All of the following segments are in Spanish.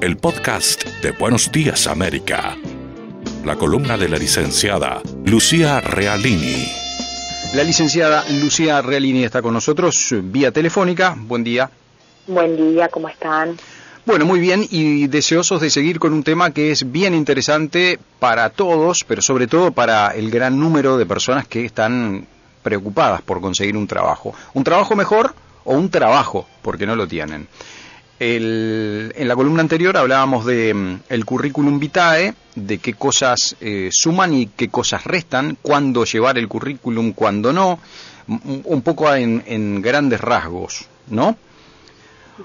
el podcast de Buenos Días América. La columna de la licenciada Lucía Realini. La licenciada Lucía Realini está con nosotros vía telefónica. Buen día. Buen día, ¿cómo están? Bueno, muy bien y deseosos de seguir con un tema que es bien interesante para todos, pero sobre todo para el gran número de personas que están preocupadas por conseguir un trabajo. Un trabajo mejor o un trabajo, porque no lo tienen. En la columna anterior hablábamos de mm, el currículum vitae, de qué cosas eh, suman y qué cosas restan, cuándo llevar el currículum, cuándo no, un poco en, en grandes rasgos, ¿no?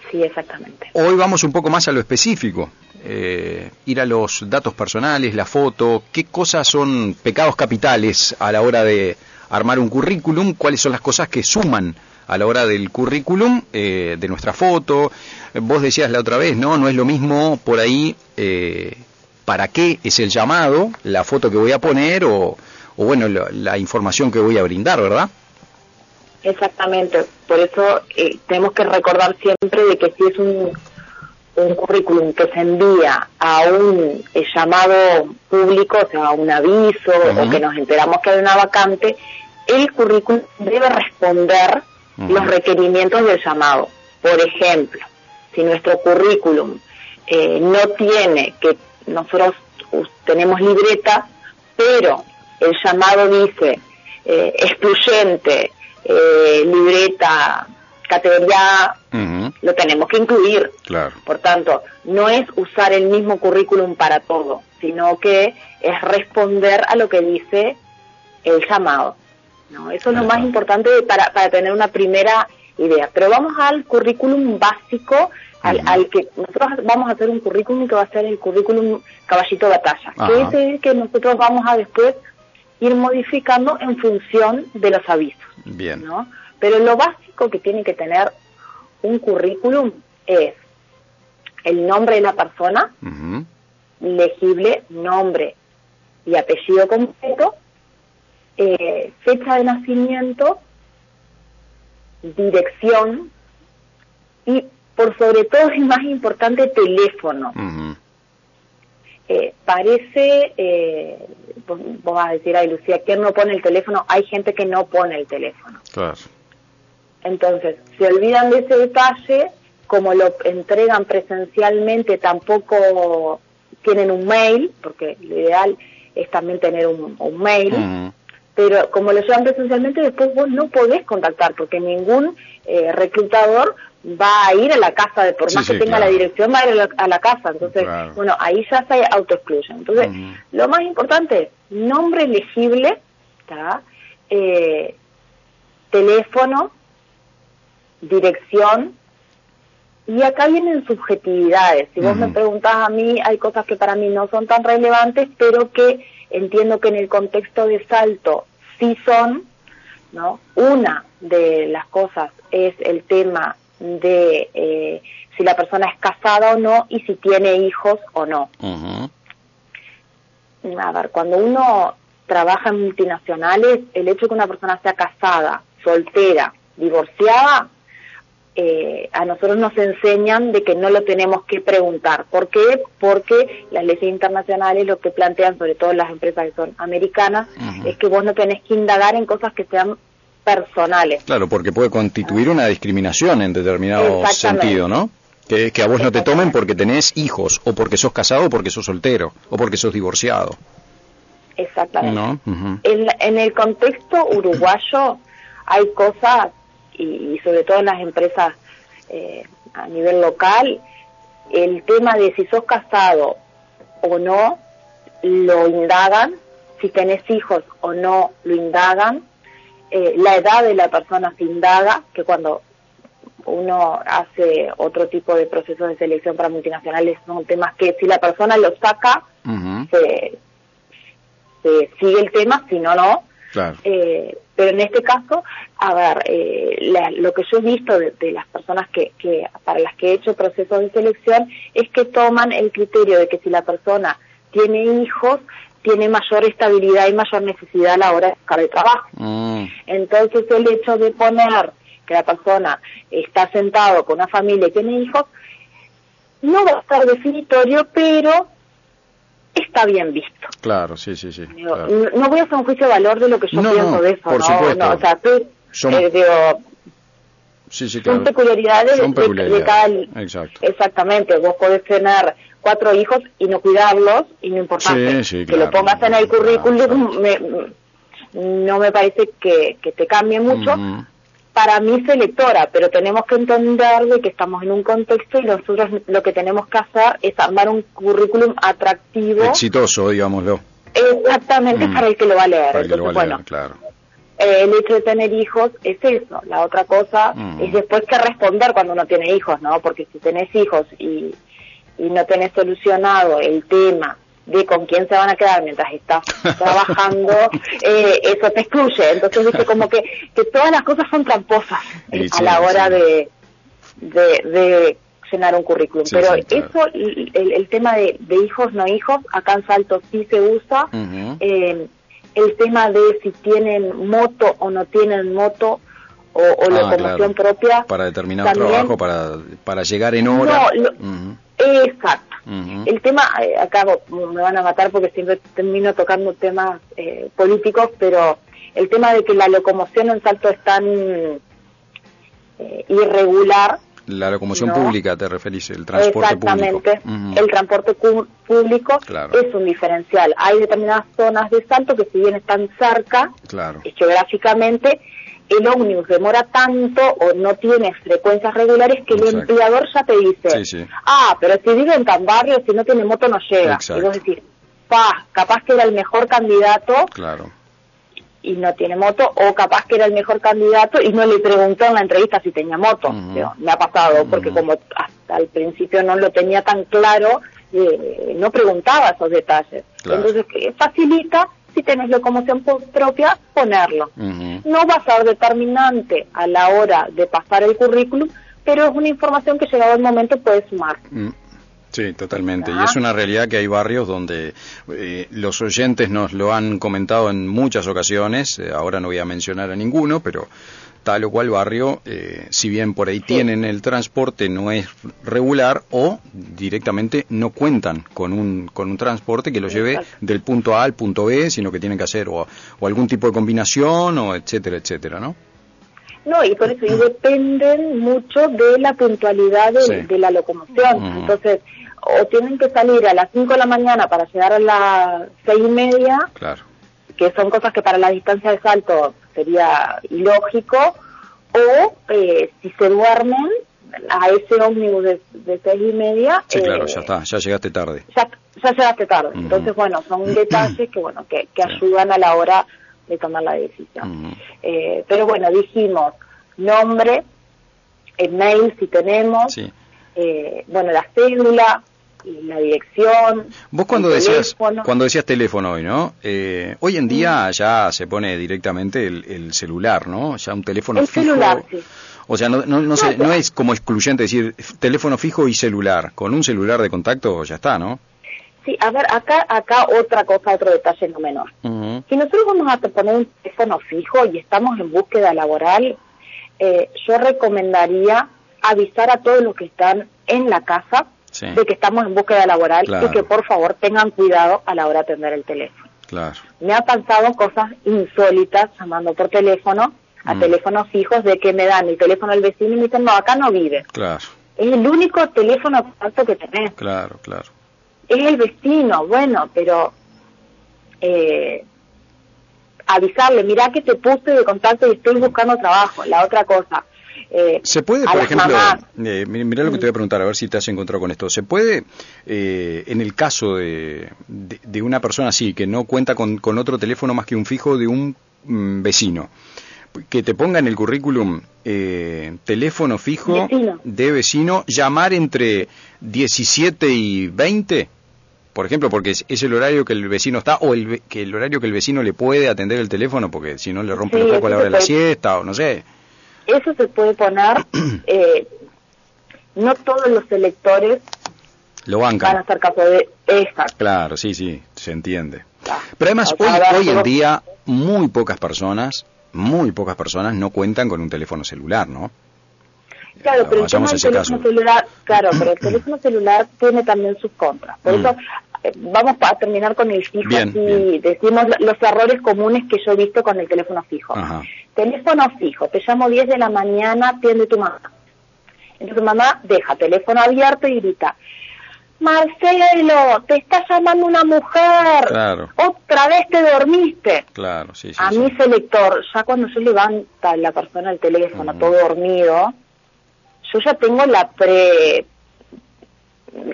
Sí, exactamente. Hoy vamos un poco más a lo específico, eh, ir a los datos personales, la foto, qué cosas son pecados capitales a la hora de armar un currículum, cuáles son las cosas que suman a la hora del currículum, eh, de nuestra foto. Vos decías la otra vez, ¿no? No es lo mismo por ahí eh, para qué es el llamado, la foto que voy a poner o, bueno, la información que voy a brindar, ¿verdad? Exactamente, por eso eh, tenemos que recordar siempre de que si es un, un currículum que se envía a un eh, llamado público, o sea, a un aviso o que nos enteramos que hay una vacante, el currículum debe responder los requerimientos del llamado. Por ejemplo, si nuestro currículum eh, no tiene que nosotros tenemos libreta, pero el llamado dice excluyente, eh, libreta, categoría lo tenemos que incluir. Claro. Por tanto, no es usar el mismo currículum para todo, sino que es responder a lo que dice el llamado. ¿No? Eso es lo más importante para, para tener una primera idea. Pero vamos al currículum básico, al, al, que nosotros vamos a hacer un currículum que va a ser el currículum caballito de batalla, que es el que nosotros vamos a después ir modificando en función de los avisos. Bien. ¿no? Pero lo básico que tiene que tener un currículum es el nombre de la persona, legible, nombre y apellido completo, eh, fecha de nacimiento, dirección y por sobre todo y más importante teléfono. Eh, parece, eh, vos, vas a decir, ay Lucía, ¿quién no pone el teléfono? Hay gente que no pone el teléfono. Claro. Entonces, se olvidan de ese detalle, como lo entregan presencialmente, tampoco tienen un mail, porque lo ideal es también tener un, mail, pero como lo llevan presencialmente, después vos no podés contactar, porque ningún eh, reclutador va a ir a la casa, de por más que tenga la dirección, va a ir a la, casa. Entonces, bueno, ahí ya se autoexcluyen. Entonces, lo más importante, nombre elegible, eh, teléfono, dirección, y acá vienen subjetividades. Si vos me preguntás a mí, hay cosas que para mí no son tan relevantes, pero que entiendo que en el contexto de salto sí son, ¿no? Una de las cosas es el tema de eh, si la persona es casada o no y si tiene hijos o no. A ver, cuando uno trabaja en multinacionales, el hecho de que una persona sea casada, soltera, divorciada, eh, a nosotros nos enseñan de que no lo tenemos que preguntar. ¿Por qué? Porque las leyes internacionales lo que plantean, sobre todo las empresas que son americanas, es que vos no tenés que indagar en cosas que sean personales. Claro, porque puede constituir una discriminación en determinado sentido, ¿no? Que, que a vos no te tomen porque tenés hijos, o porque sos casado, o porque sos soltero, o porque sos divorciado. Exactamente. en, el contexto uruguayo hay cosas, y, sobre todo en las empresas eh, a nivel local, el tema de si sos casado o no, lo indagan, si tenés hijos o no, lo indagan, eh, la edad de la persona se indaga, que cuando uno hace otro tipo de procesos de selección para multinacionales son temas que si la persona lo saca, se, sigue el tema, si no, no. Eh, pero en este caso, a ver, eh, lo que yo he visto de, las personas que, que, para las que he hecho procesos de selección, es que toman el criterio de que si la persona tiene hijos, tiene mayor estabilidad y mayor necesidad a la hora de buscar el trabajo. Mm. Entonces el hecho de poner que la persona está sentado con una familia y tiene hijos, no va a estar definitorio, pero está bien visto. Claro, sí, sí, sí. No, voy a hacer un juicio de valor de lo que yo pienso de eso, por Supuesto. o sea, tú, son, eh, sí, sí, son peculiaridades, De, cada... Exacto. Exactamente, vos podés tener cuatro hijos y no cuidarlos, y no importa que lo pongas en el currículum, no me parece que, que te cambie mucho, para mí es lectora, pero tenemos que entender de que estamos en un contexto y nosotros lo que tenemos que hacer es armar un currículum atractivo. Exitoso, digámoslo. Exactamente, mm. para el que lo va a leer. Entonces, bueno, claro. Eh, el hecho de tener hijos es eso. La otra cosa mm. es después que responder cuando uno tiene hijos, ¿no? Porque si tenés hijos y, y no tenés solucionado el tema de con quién se van a quedar mientras estás trabajando, eh, eso te excluye. Entonces, dice como que, que todas las cosas son tramposas a la hora de, de, llenar un currículum. Pero eso, el, el, tema de, de, hijos, no hijos, acá en Salto sí se usa. eh, el tema de si tienen moto o no tienen moto o, o ah, locomoción propia. Para determinado trabajo, para, para llegar en hora. Exacto. El tema, eh, acá me van a matar porque siempre termino tocando temas eh, políticos, pero el tema de que la locomoción en Salto es tan eh, irregular. La locomoción pública, te referís, el transporte Exactamente. El transporte público es un diferencial. Hay determinadas zonas de Salto que si bien están cerca, claro. geográficamente, el ómnibus demora tanto o no tiene frecuencias regulares que el empleador ya te dice, ah, pero si vive en tan barrio, si no tiene moto no llega. Y vos decís, pa, capaz que era el mejor candidato claro. y no tiene moto, o capaz que era el mejor candidato y no le preguntó en la entrevista si tenía moto. me ha pasado, porque como hasta el principio no lo tenía tan claro, eh, no preguntaba esos detalles. Entonces, facilita si tenés locomoción propia, ponerlo. No va a ser determinante a la hora de pasar el currículum, pero es una información que llegado el momento puede sumar. Mm. Sí, totalmente. Y es una realidad que hay barrios donde eh, los oyentes nos lo han comentado en muchas ocasiones, eh, ahora no voy a mencionar a ninguno, pero tal o cual barrio, eh, si bien por ahí tienen el transporte, no es regular o directamente no cuentan con un, con un transporte que los lleve del punto A al punto B, sino que tienen que hacer o, algún tipo de combinación o etcétera, etcétera, ¿no? No, y por eso y dependen mucho de la puntualidad de, la locomoción. Entonces, o tienen que salir a las 5 de la mañana para llegar a las seis y media, claro. que son cosas que para la distancia de salto sería ilógico, o eh, si se duermen a ese ómnibus de, de seis y media. Sí, claro, ya eh, está, ya llegaste tarde. Ya, ya llegaste tarde. Entonces, bueno, son detalles que, bueno, que, que ayudan a la hora de tomar la decisión. eh, pero bueno, dijimos nombre, el mail si tenemos, eh, bueno, la cédula, la dirección. Vos cuando decías cuando decías teléfono hoy, ¿no? Eh, hoy en día ya se pone directamente el, celular, ¿no? Ya un teléfono el fijo. Celular, sí. O sea, no, no, no, no es como excluyente decir teléfono fijo y celular. Con un celular de contacto ya está, ¿no? Sí, a ver, acá, acá otra cosa, otro detalle no menor. Si nosotros vamos a poner un teléfono fijo y estamos en búsqueda laboral, eh, yo recomendaría avisar a todos los que están en la casa de que estamos en búsqueda laboral y que por favor tengan cuidado a la hora de atender el teléfono. Claro. Me ha pasado cosas insólitas llamando por teléfono a mm. teléfonos fijos de que me dan el teléfono al vecino y me dicen, no, acá no vive. Claro. Es el único teléfono alto que tenés. Claro, claro. Es el vecino, bueno, pero eh, avisarle, mira que te puse de contacto y estoy buscando trabajo. La otra cosa, eh, ¿Se puede, por ejemplo, eh, mira lo que te voy a preguntar, a ver si te has encontrado con esto. ¿Se puede, eh, en el caso de, de, una persona así, que no cuenta con, con, otro teléfono más que un fijo de un mm, vecino, que te ponga en el currículum eh, teléfono fijo de vecino, llamar entre 17 y 20? Por ejemplo, porque es, el horario que el vecino está, o el, que el horario que el vecino le puede atender el teléfono, porque si no le rompe el foco a la hora de la siesta, o no sé. Eso se puede poner, eh, no todos los electores lo bancan. van a estar capaz de... Exacto. Claro, sí, sí, se entiende. Pero además, hoy, hoy en día, muy pocas personas, muy pocas personas no cuentan con un teléfono celular, ¿no? Claro, pero el tema del teléfono celular, claro, pero el teléfono celular tiene también sus contras. Por mm. eso vamos a terminar con el fijo y decimos los errores comunes que yo he visto con el teléfono fijo. Teléfono fijo, te llamo 10 de la mañana, atiende tu mamá. Entonces mamá deja teléfono abierto y grita, Marcelo, te está llamando una mujer. Claro. Otra vez te dormiste. Claro, sí, sí. A mi selector, ya cuando yo levanta la persona el teléfono, todo dormido, yo ya tengo la pre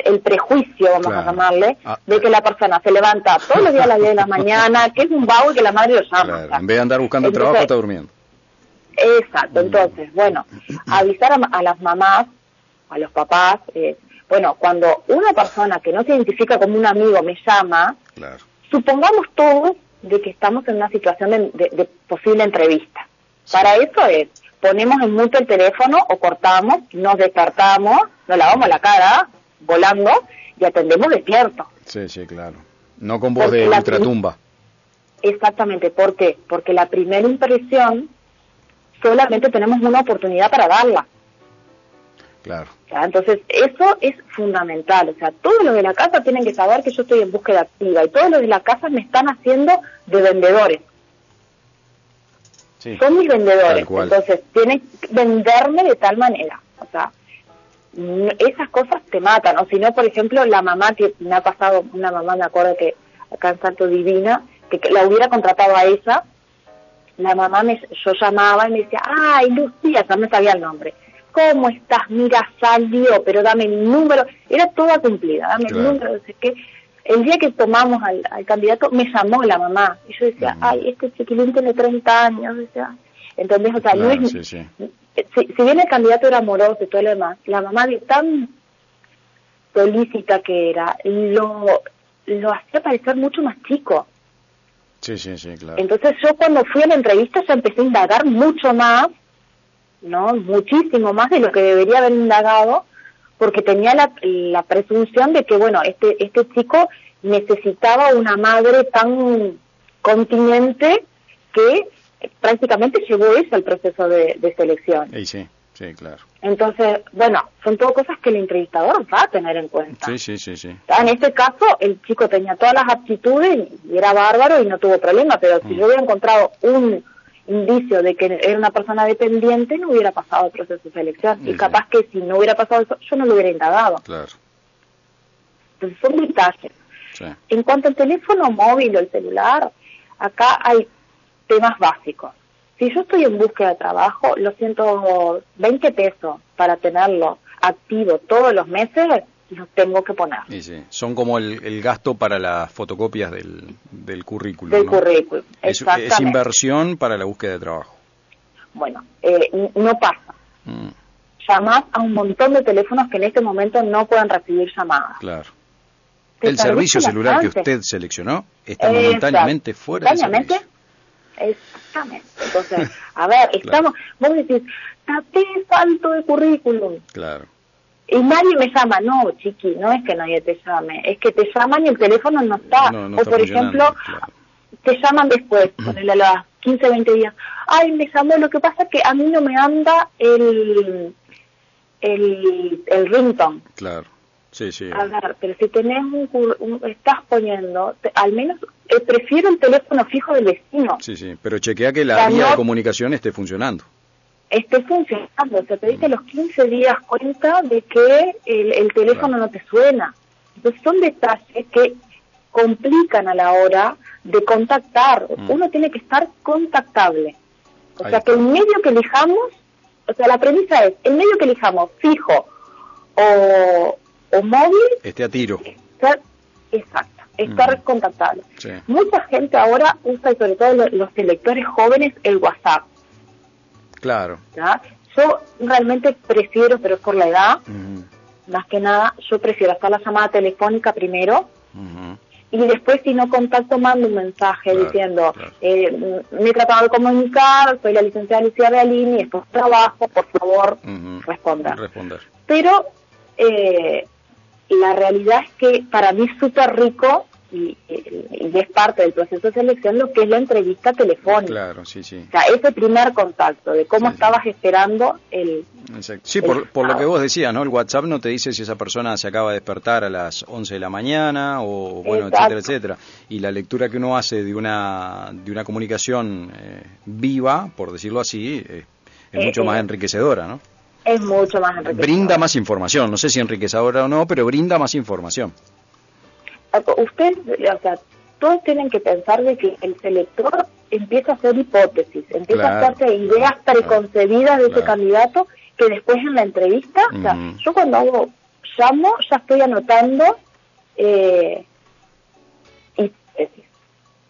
el prejuicio, vamos a llamarle, ah, de que la persona se levanta todos los días a las 10 de la mañana, que es un vago y que la madre lo llama. en vez de andar buscando trabajo, está durmiendo. Exacto, entonces, bueno, avisar a, las mamás, a los papás, eh, bueno, cuando una persona que no se identifica como un amigo me llama, supongamos todos de que estamos en una situación de, posible entrevista. Para eso es, ponemos en mute el teléfono o cortamos, nos despertamos, nos lavamos la cara, volando, y atendemos despierto. Sí, sí, claro. No con voz de ultratumba. Exactamente, ¿por qué? Porque la primera impresión solamente tenemos una oportunidad para darla. Claro. Entonces, eso es fundamental. O sea, todos los de la casa tienen que saber que yo estoy en búsqueda activa y todos los de la casa me están haciendo de vendedores. Son mis vendedores. Entonces, tienen que venderme de tal manera. O sea, esas cosas te matan. O si no, por ejemplo, la mamá que me ha pasado, una mamá me acuerdo que acá en Santo Divina, que, la hubiera contratado a ella, la mamá me, yo llamaba y me decía, ay, Lucía, ya me sabía el nombre ¿cómo estás? Mira, salió, pero dame el número. Era toda cumplida, dame el número. Entonces, que el día que tomamos al, candidato, me llamó la mamá. Y yo decía, ay, este chiquilín tiene 30 años. Decía. Entonces, o sea, no es, Si, si, bien el candidato era amoroso y todo lo demás, la mamá de tan solícita que era, lo, lo hacía parecer mucho más chico. Sí, sí, sí, claro. Entonces yo cuando fui a la entrevista ya empecé a indagar mucho más ¿no? Muchísimo más de lo que debería haber indagado, porque tenía la, la presunción de que, bueno, este, este chico necesitaba una madre tan continente que prácticamente llevó eso al proceso de, selección. sí, sí, claro. Entonces, bueno, son todo cosas que el entrevistador va a tener en cuenta. Sí, sí, sí, sí. En este caso, el chico tenía todas las aptitudes y era bárbaro y no tuvo problema, pero si mm. yo hubiera encontrado un indicio de que era una persona dependiente, no hubiera pasado el proceso de selección. Y capaz que si no hubiera pasado eso, yo no lo hubiera indagado. Claro. Entonces son detalles. En cuanto al teléfono móvil o el celular, acá hay temas básicos. Si yo estoy en búsqueda de trabajo, los 120 pesos para tenerlo activo todos los meses, los tengo que poner. sí, son como el, gasto para las fotocopias del, del currículum. Del currículum, es, inversión para la búsqueda de trabajo. Bueno, eh, no pasa. Mm. Llamás a un montón de teléfonos que en este momento no pueden recibir llamadas. Claro. El servicio celular que usted seleccionó está momentáneamente fuera de servicio. Exactamente. Entonces, a ver, estamos, vos decís, tapé falto de currículum. Claro y nadie me llama, no, chiqui, no es que nadie te llame, es que te llaman y el teléfono no está. o por ejemplo, te llaman después, ponele a las 15, 20 días. Ay, me llamó, lo que pasa es que a mí no me anda el, el, el ringtone. Claro. Sí, sí. A ver, pero si tenés un, estás poniendo, al menos eh, prefiero el teléfono fijo del vecino. Sí, sí, pero chequea que la vía de comunicación esté funcionando esté funcionando. O sea, te diste los 15 días cuenta de que el, teléfono no te suena. Entonces son detalles que complican a la hora de contactar. Mm. Uno tiene que estar contactable. O sea, que el medio que elijamos, o sea, la premisa es, el medio que elijamos, fijo o, o móvil... Esté a tiro. exacto, estar mm. contactable. Mucha gente ahora usa, y sobre todo los, los electores jóvenes, el WhatsApp. Claro. Yo realmente prefiero, pero es por la edad, más que nada, yo prefiero hacer la llamada telefónica primero y después si no contacto mando un mensaje diciendo, eh, me he tratado de comunicar, soy la licenciada Lucía Realini, esto es trabajo, por favor, responda. Pero eh, la realidad es que para mí es súper rico y, es parte del proceso de selección lo que es la entrevista telefónica. Claro, sí, sí. O sea, ese primer contacto de cómo estabas esperando el... Sí, por, lo que vos decías, ¿no? El WhatsApp no te dice si esa persona se acaba de despertar a las 11 de la mañana o, bueno, etcétera, etcétera. Y la lectura que uno hace de una, de una comunicación eh, viva, por decirlo así, es eh, mucho más enriquecedora, ¿no? Es mucho más enriquecedora. Brinda más información, no sé si enriquecedora o no, pero brinda más información. Usted, o sea, todos tienen que pensar de que el selector empieza a hacer hipótesis, empieza a hacerse ideas preconcebidas de ese candidato que después en la entrevista, o sea, yo cuando hago llamo ya estoy anotando eh,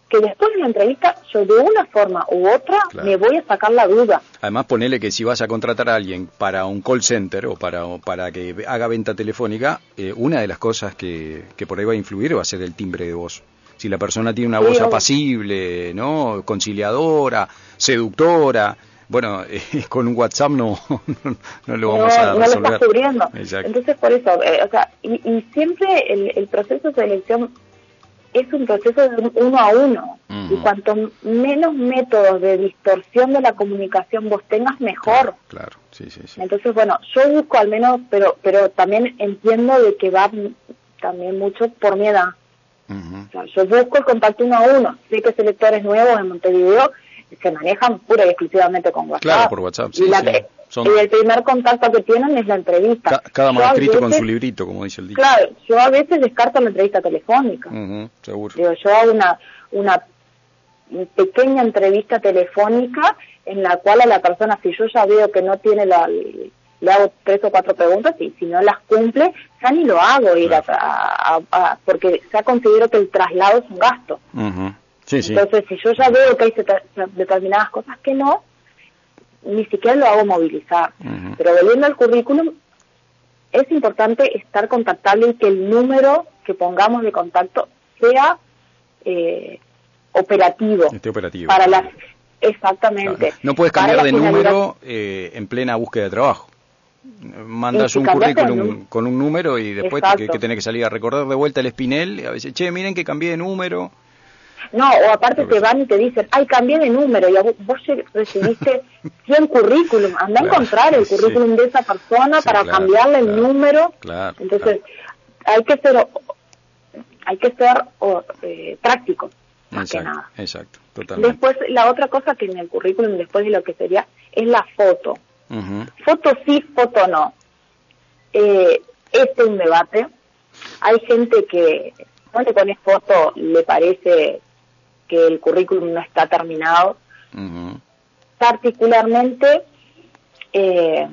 que después de la entrevista yo de una forma u otra me voy a sacar la duda. Además ponele que si vas a contratar a alguien para un call center o para, para que haga venta telefónica, eh, una de las cosas que, que por ahí va a influir va a ser el timbre de voz. Si la persona tiene una voz apacible, ¿no? conciliadora, seductora, bueno, eh, con un WhatsApp no, no, lo vamos a resolver. No lo estás cubriendo. Entonces, por eso, eh, o sea, y, y siempre el, el, proceso de selección es un proceso de uno a uno. Y cuanto menos métodos de distorsión de la comunicación vos tengas, mejor. Claro, Sí, sí, sí. Entonces, bueno, yo busco al menos, pero pero también entiendo de que va también mucho por mi edad. yo busco el contacto uno a uno. Sé que selectores nuevos en Montevideo se manejan pura y exclusivamente con WhatsApp. Claro, por WhatsApp, sí, y el primer contacto que tienen es la entrevista. cada maestrito con su librito, como dice el dicho. Claro, yo a veces descarto la entrevista telefónica. seguro. yo hago una, una pequeña entrevista telefónica en la cual a la persona, si yo ya veo que no tiene la, le hago tres o cuatro preguntas y si no las cumple, ya ni lo hago ir a, porque ya considero que el traslado es un gasto. sí, sí. Entonces, si yo ya veo que hay determinadas cosas que no, ni siquiera lo hago movilizar. Pero volviendo al currículum, es importante estar contactable y que el número que pongamos de contacto sea eh, operativo. operativo. Para las, exactamente. No puedes cambiar de número eh, en plena búsqueda de trabajo. Mandas un currículum con un número y después que, que, tenés que salir a recordar de vuelta el espinel. Y a veces, che, miren que cambié de número. No, o aparte te van y te dicen, ay, cambié de número y vos recibiste 100 currículum, anda a encontrar el currículum de esa persona para cambiarle el número. Entonces, hay que ser hay que ser eh, práctico, más que nada. Exacto, totalmente. Después, la otra cosa que en el currículum, después de lo que sería, es la foto. Foto sí, foto no. Eh, este es un debate. Hay gente que no le pones foto, le parece que el currículum no está terminado. Particularmente... Eh,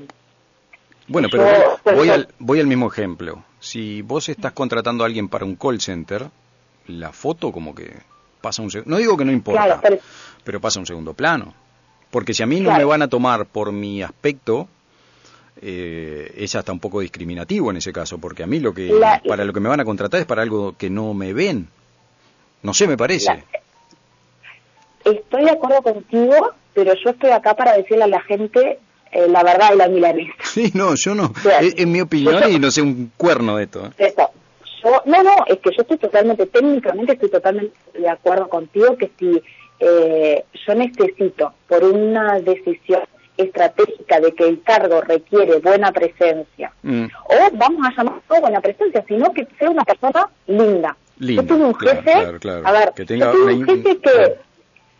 bueno, pero voy, al, voy al mismo ejemplo. Si vos estás contratando a alguien para un call center, la foto como que pasa un segundo... No digo que no importa, pero... pasa un segundo plano. Porque si a mí no me van a tomar por mi aspecto, eh, es hasta un poco discriminativo en ese caso, porque a mí lo que para lo que me van a contratar es para algo que no me ven. No sé, me parece estoy de acuerdo contigo, pero yo estoy acá para decirle a la gente eh, la verdad y la milanesa. Sí, no, yo no. es, mi opinión y no sé un cuerno de esto. ¿eh? Yo, no, no, es que yo estoy totalmente, técnicamente estoy totalmente de acuerdo contigo que si eh, yo necesito por una decisión estratégica de que el cargo requiere buena presencia, mm. o vamos a llamar buena presencia, sino que sea una persona linda. yo tuve un jefe, a ver, que tenga yo tuve un jefe que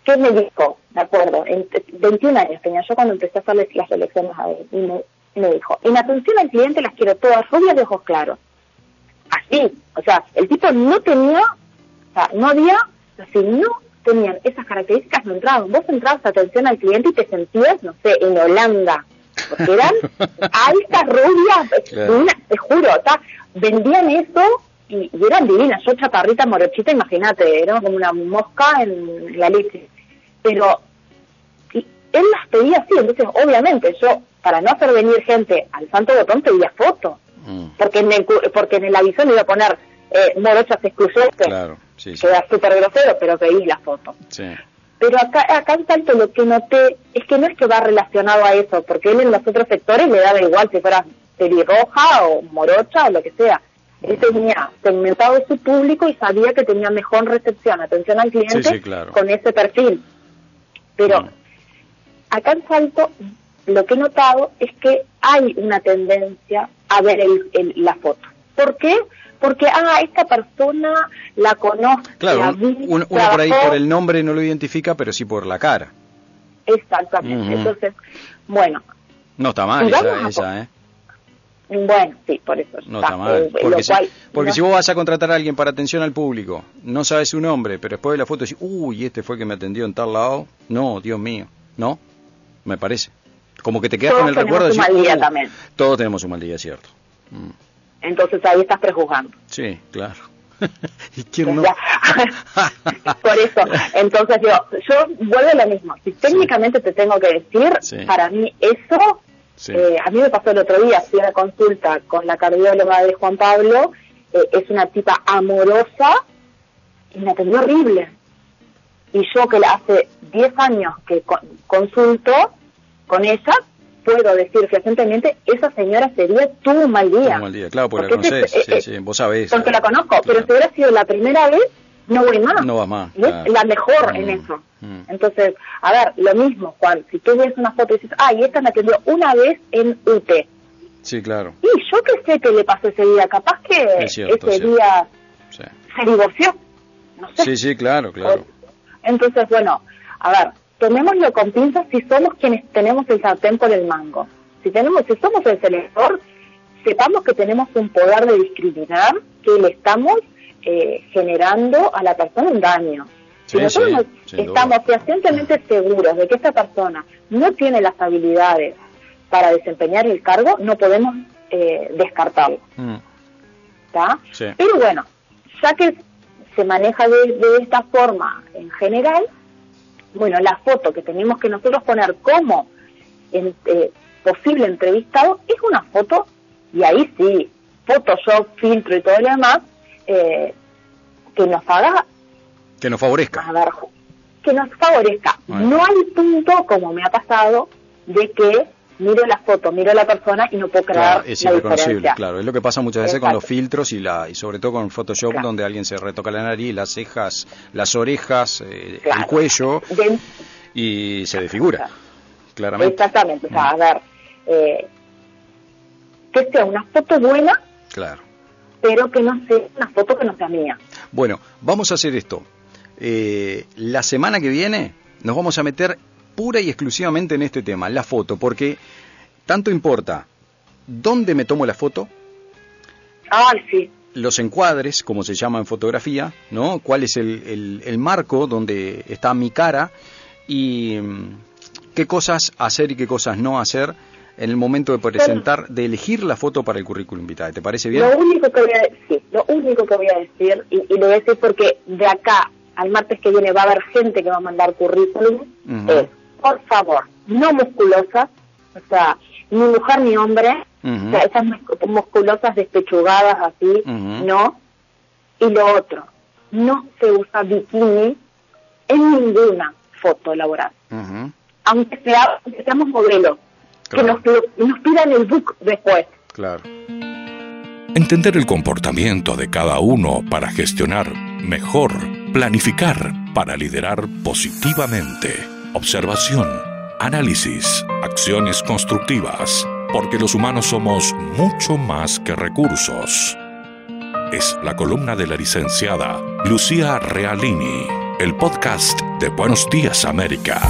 ¿Qué me dijo? De acuerdo, en 21 años tenía yo cuando empecé a hacer las elecciones a él. Y me, dijo, en atención al cliente las quiero todas rubias de ojos claros. Así, o sea, el tipo no tenía, o sea, no había, si no tenían esas características, no entraban. Vos entrabas a atención al cliente y te sentías, no sé, en Holanda. Porque eran altas, rubias, te juro, o sea, vendían eso y, eran divinas. Yo chaparrita, morochita, imagínate, era como una mosca en la leche pero él las pedía así, entonces obviamente yo, para no hacer venir gente al santo botón, pedía foto, mm. porque, en el, porque en el aviso le iba a poner eh, morochas excluyentes, claro, sí, que era súper grosero, pero pedí la foto. Pero acá, acá en tanto lo que noté es que no es que va relacionado a eso, porque él en los otros sectores le daba igual si fuera pelirroja o morocha o lo que sea. él tenía segmentado su público y sabía que tenía mejor recepción, atención al cliente con ese perfil. Pero acá en Salto lo que he notado es que hay una tendencia a ver el, la foto. ¿Por qué? Porque, ah, esta persona la conozco. Claro, uno, por ahí por el nombre no lo identifica, pero sí por la cara. Exactamente. Entonces, bueno. No está mal esa, esa, ¿eh? Bueno, sí, por eso. No está, mal. Eh, porque, si, porque si vos vas a contratar a alguien para atención al público, no sabes su nombre, pero después de la foto decís, uy, este fue el que me atendió en tal lado. No, Dios mío. ¿No? Me parece. Como que te quedas con el recuerdo de mal día también. Todos tenemos un mal día, cierto. Mm. Entonces ahí estás prejuzgando. Sí, claro. ¿Y quién no? Por eso, entonces yo, yo vuelvo a lo mismo. Si técnicamente te tengo que decir, para mí eso eh, a mí me pasó el otro día, fui a la consulta con la cardióloga de Juan Pablo, eh, es una tipa amorosa y me atendió horrible. Y yo que hace 10 años que consulto con ella, puedo decir fehacientemente, esa señora sería tu mal día. mal día, claro, porque, la conoces, sí, sí, vos sabés. Porque la conozco, pero si hubiera sido la primera vez, no voy más. No vas más. es la mejor en mm, eso. Mm. Entonces, a ver, lo mismo, Juan, si tú ves una foto y dices, ay, esta me atendió una vez en UT. Sí, claro. Y yo qué sé qué le pasó ese día, capaz que ese día se divorció. No sé. Sí, sí, claro, claro. Entonces, bueno, a ver, tomémoslo con pinzas si somos quienes tenemos el sartén por el mango. Si tenemos, si somos el selector, sepamos que tenemos un poder de discriminar, que le estamos eh, generando a la persona un daño. Si nosotros estamos fehacientemente seguros de que esta persona no tiene las habilidades para desempeñar el cargo, no podemos eh, descartarlo. Mm. Pero bueno, ya que se maneja de, esta forma en general, bueno, la foto que tenemos que nosotros poner como en, eh, posible entrevistado es una foto, y ahí sí, Photoshop, filtro y todo lo demás, eh, que nos haga... Que nos favorezca. que nos favorezca. No hay punto, como me ha pasado, de que miro la foto, miro la persona y no puedo crear es irreconocible, claro. Es lo que pasa muchas veces con los filtros y la y sobre todo con Photoshop, donde alguien se retoca la nariz, las cejas, las orejas, eh, el cuello y se desfigura, claramente. Exactamente. O sea, a ver, eh, que sea una foto buena. Claro pero que no sea una foto que no sea mía. Bueno, vamos a hacer esto. Eh, la semana que viene nos vamos a meter pura y exclusivamente en este tema, la foto, porque tanto importa dónde me tomo la foto, ah, sí. los encuadres, como se llama en fotografía, ¿no? ¿Cuál es el, el marco donde está mi cara y mm, qué cosas hacer y qué cosas no hacer en el momento de presentar, de elegir la foto para el currículum vitae. ¿Te parece bien? Lo único que voy a decir, lo único que voy a decir, y, lo voy a decir porque de acá al martes que viene va a haber gente que va a mandar currículum, es, por favor, no musculosas, o sea, ni mujer ni hombre, o sea, esas musculosas despechugadas así, no. Y lo otro, no se usa bikini en ninguna foto laboral. Aunque, sea, aunque seamos modelos, que nos, nos pidan el book después. Claro. Entender el comportamiento de cada uno para gestionar mejor, planificar para liderar positivamente, observación, análisis, acciones constructivas, porque los humanos somos mucho más que recursos. Es la columna de la licenciada Lucía Realini, el podcast de Buenos Días América.